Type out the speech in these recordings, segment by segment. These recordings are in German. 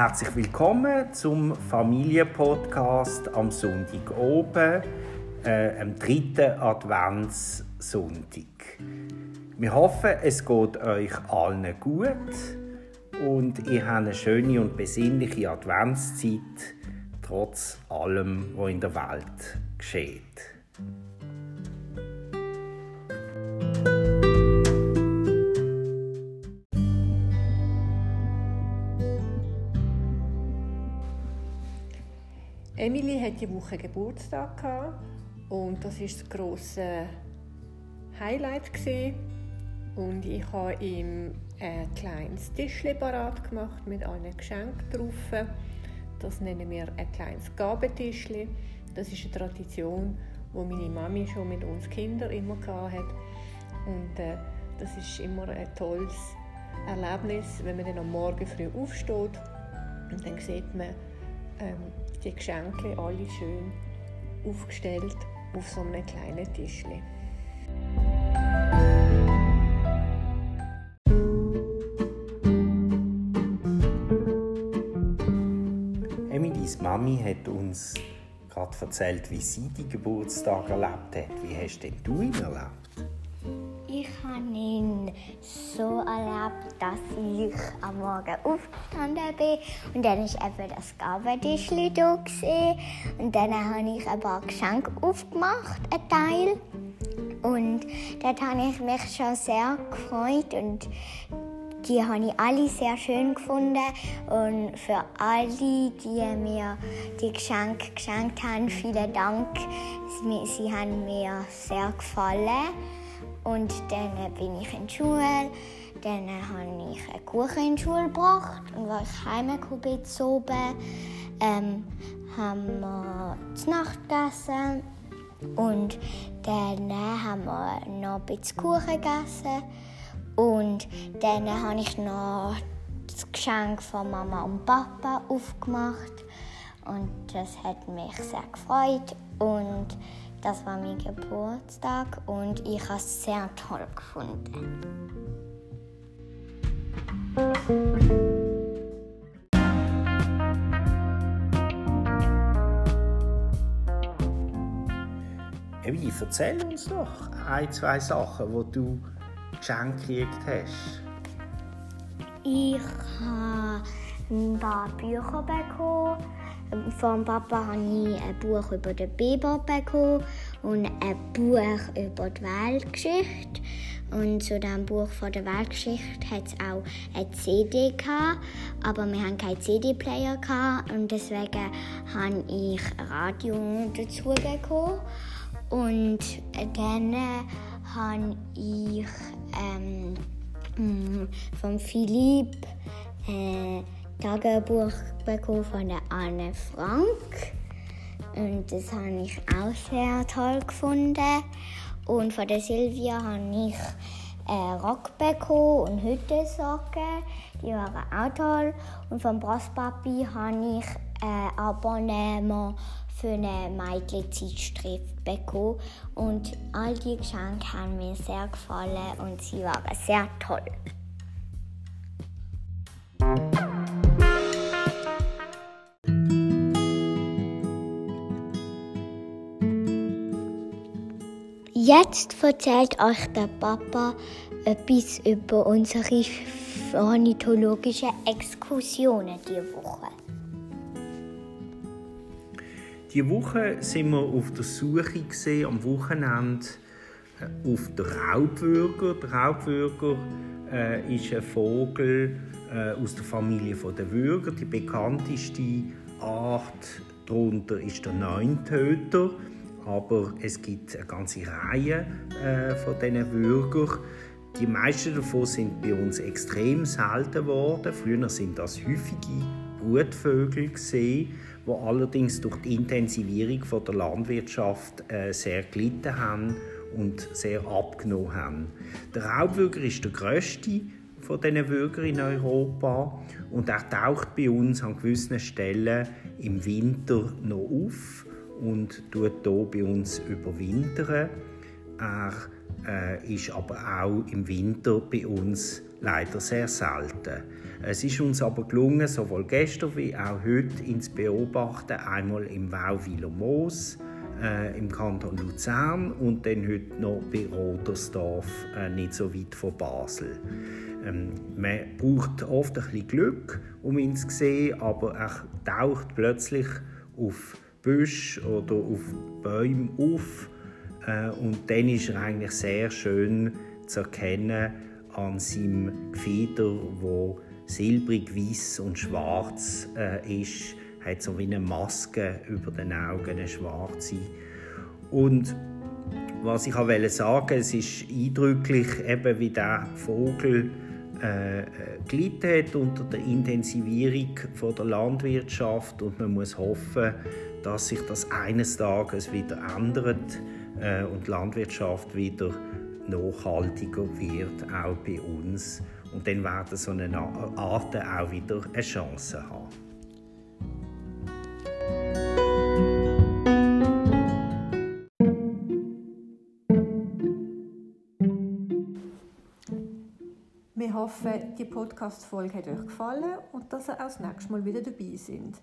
Herzlich willkommen zum Familienpodcast am Sonntag oben, äh, am dritten Adventssonntag. Wir hoffen, es geht euch allen gut und ihr habt eine schöne und besinnliche Adventszeit, trotz allem, was in der Welt geschieht. Emily hat die Woche Geburtstag gehabt und das ist das große Highlight gewesen. und ich habe ihm ein kleines Tischchen parat gemacht mit allen Geschenken drauf. Das nennen wir ein kleines Gabentischchen. Das ist eine Tradition, die meine Mami schon mit uns Kindern immer hat und äh, das ist immer ein tolles Erlebnis, wenn man dann am Morgen früh aufsteht und dann sieht man ähm, die Geschenke alle schön aufgestellt auf so einem kleinen Tischchen. Emilys Mami hat uns gerade erzählt, wie sie die Geburtstag erlebt hat. Wie hast denn du ihn erlebt? Ich habe ihn so erlebt, dass ich am Morgen aufgestanden bin und dann ist eben das Gabentischli da und dann habe ich ein paar Geschenke aufgemacht, ein Teil. Und dort habe ich mich schon sehr gefreut und die habe ich alle sehr schön gefunden und für alle, die mir die Geschenke geschenkt haben, vielen Dank. Sie haben mir sehr gefallen. Und dann bin ich in die Schule. Dann habe ich einen Kuchen in die Schule gebracht. Und als ich heimgekommen bin, oben, ähm, haben wir zu Nacht gegessen. Und dann haben wir noch ein bisschen Kuchen gegessen. Und dann habe ich noch das Geschenk von Mama und Papa aufgemacht. Und das hat mich sehr gefreut. Und das war mein Geburtstag und ich habe es sehr toll gefunden. Evi, erzähl uns doch ein, zwei Sachen, die du geschenkt gekriegt hast. Ich habe ein paar Bücher bekommen vom Papa habe ich ein Buch über den Biber bekommen und ein Buch über die Weltgeschichte. Und zu diesem Buch von der Weltgeschichte hat es auch eine CD gehabt, aber wir haben keinen CD-Player und deswegen habe ich Radio dazu bekommen. Und dann habe ich ähm, von Philipp äh, Tagebuch bekommen von der Anne Frank. Und das habe ich auch sehr toll gefunden. Und von der Silvia habe ich äh, Rock bekommen und Hüttensocken. Die waren auch toll. Und vom Brostpapi habe ich ein äh, Abonnement für eine Mädchen-Zeitschrift bekommen. Und all die Geschenke haben mir sehr gefallen und sie waren sehr toll. Jetzt erzählt euch der Papa etwas über unsere ornithologischen Exkursionen diese Woche. Diese Woche sind wir auf der Suche gesehen, am Wochenende äh, auf den Raubwürger. Der Raubwürger äh, ist ein Vogel äh, aus der Familie der Würger. Die bekannteste Art darunter ist der Neuntöter aber es gibt eine ganze Reihe äh, von diesen Würgern. Die meisten davon sind bei uns extrem selten geworden. Früher sind das häufige Brutvögel gesehen, die allerdings durch die Intensivierung von der Landwirtschaft äh, sehr gelitten haben und sehr abgenommen haben. Der Raubwürger ist der größte von diesen Würgern in Europa und er taucht bei uns an gewissen Stellen im Winter noch auf und tut hier bei uns überwintern. Er äh, ist aber auch im Winter bei uns leider sehr selten. Es ist uns aber gelungen, sowohl gestern wie auch heute ins Beobachten, einmal im Wauwiler Moos, äh, im Kanton Luzern und dann heute noch bei Rodersdorf, äh, nicht so weit von Basel. Ähm, man braucht oft ein bisschen Glück, um ihn zu sehen, aber er taucht plötzlich auf Büsch oder auf Bäume auf äh, und dann ist er eigentlich sehr schön zu erkennen an seinem Gefieder, wo silbrig, weiß und schwarz äh, ist, hat so wie eine Maske über den Augen, eine schwarze. Und was ich auch sagen es ist eindrücklich, eben wie der Vogel äh, gelitten hat unter der Intensivierung von der Landwirtschaft und man muss hoffen, dass sich das eines Tages wieder ändert äh, und die Landwirtschaft wieder nachhaltiger wird, auch bei uns. Und dann werden so eine Arten auch wieder eine Chance haben. Wir hoffen, die Podcast-Folge hat euch gefallen und dass ihr auch das nächste Mal wieder dabei seid.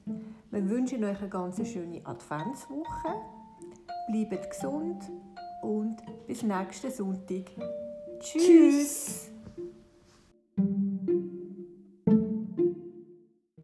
Wir wünschen euch eine ganz schöne Adventswoche. Bleibt gesund und bis nächsten Sonntag. Tschüss. Tschüss.